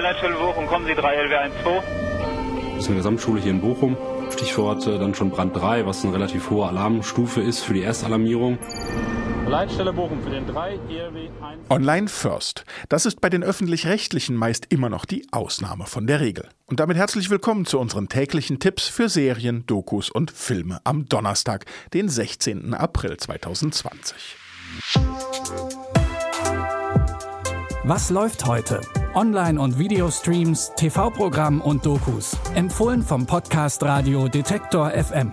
Leitstelle Bochum, kommen Sie 3 LW12. Das ist eine Gesamtschule hier in Bochum. Stichwort äh, dann schon Brand 3, was eine relativ hohe Alarmstufe ist für die Erstalarmierung. Leitstelle Bochum für den 3 ERW 1. Online First. Das ist bei den öffentlich-rechtlichen meist immer noch die Ausnahme von der Regel. Und damit herzlich willkommen zu unseren täglichen Tipps für Serien, Dokus und Filme am Donnerstag, den 16. April 2020. Was läuft heute? Online- und Videostreams, TV-Programm und Dokus. Empfohlen vom Podcast Radio Detektor FM.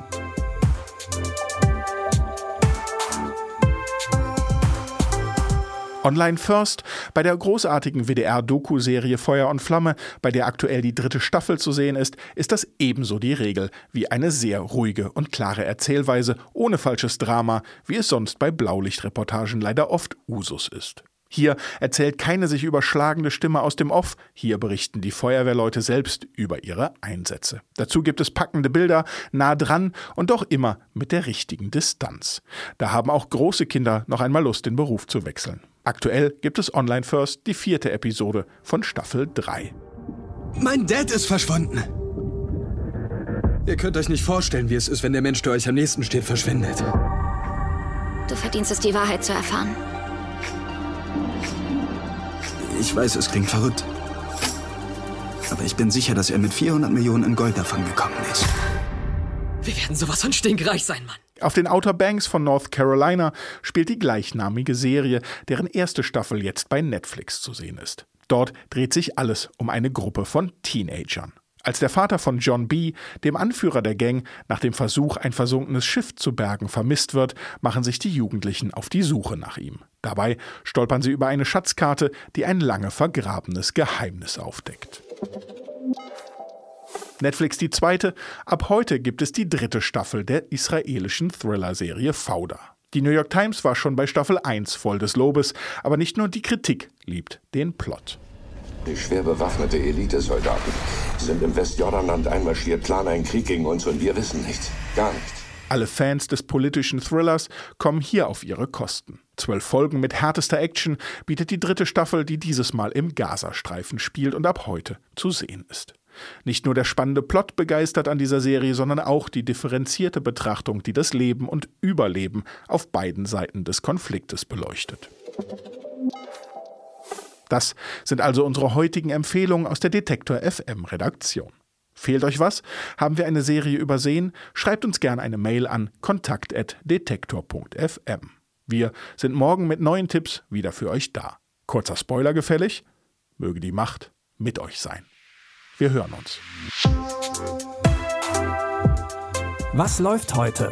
Online First bei der großartigen WDR-Doku-Serie Feuer und Flamme, bei der aktuell die dritte Staffel zu sehen ist, ist das ebenso die Regel wie eine sehr ruhige und klare Erzählweise ohne falsches Drama, wie es sonst bei Blaulichtreportagen leider oft Usus ist. Hier erzählt keine sich überschlagende Stimme aus dem Off, hier berichten die Feuerwehrleute selbst über ihre Einsätze. Dazu gibt es packende Bilder, nah dran und doch immer mit der richtigen Distanz. Da haben auch große Kinder noch einmal Lust, den Beruf zu wechseln. Aktuell gibt es Online First die vierte Episode von Staffel 3. Mein Dad ist verschwunden. Ihr könnt euch nicht vorstellen, wie es ist, wenn der Mensch, der euch am nächsten steht, verschwindet. Du verdienst es, die Wahrheit zu erfahren. Ich weiß, es klingt verrückt. Aber ich bin sicher, dass er mit 400 Millionen in Gold davon gekommen ist. Wir werden sowas von stinkreich sein, Mann. Auf den Outer Banks von North Carolina spielt die gleichnamige Serie, deren erste Staffel jetzt bei Netflix zu sehen ist. Dort dreht sich alles um eine Gruppe von Teenagern. Als der Vater von John B., dem Anführer der Gang, nach dem Versuch, ein versunkenes Schiff zu bergen, vermisst wird, machen sich die Jugendlichen auf die Suche nach ihm. Dabei stolpern sie über eine Schatzkarte, die ein lange vergrabenes Geheimnis aufdeckt. Netflix die zweite, ab heute gibt es die dritte Staffel der israelischen Thriller-Serie Fauda. Die New York Times war schon bei Staffel 1 voll des Lobes, aber nicht nur die Kritik liebt den Plot. Die schwer bewaffnete Elitesoldaten sind im Westjordanland einmarschiert, planen einen Krieg gegen uns und wir wissen nichts. Gar nichts. Alle Fans des politischen Thrillers kommen hier auf ihre Kosten. Zwölf Folgen mit härtester Action bietet die dritte Staffel, die dieses Mal im Gazastreifen spielt und ab heute zu sehen ist. Nicht nur der spannende Plot begeistert an dieser Serie, sondern auch die differenzierte Betrachtung, die das Leben und Überleben auf beiden Seiten des Konfliktes beleuchtet. Das sind also unsere heutigen Empfehlungen aus der Detektor FM Redaktion. Fehlt euch was? Haben wir eine Serie übersehen? Schreibt uns gerne eine Mail an kontakt.detektor.fm. Wir sind morgen mit neuen Tipps wieder für euch da. Kurzer Spoiler gefällig? Möge die Macht mit euch sein. Wir hören uns. Was läuft heute?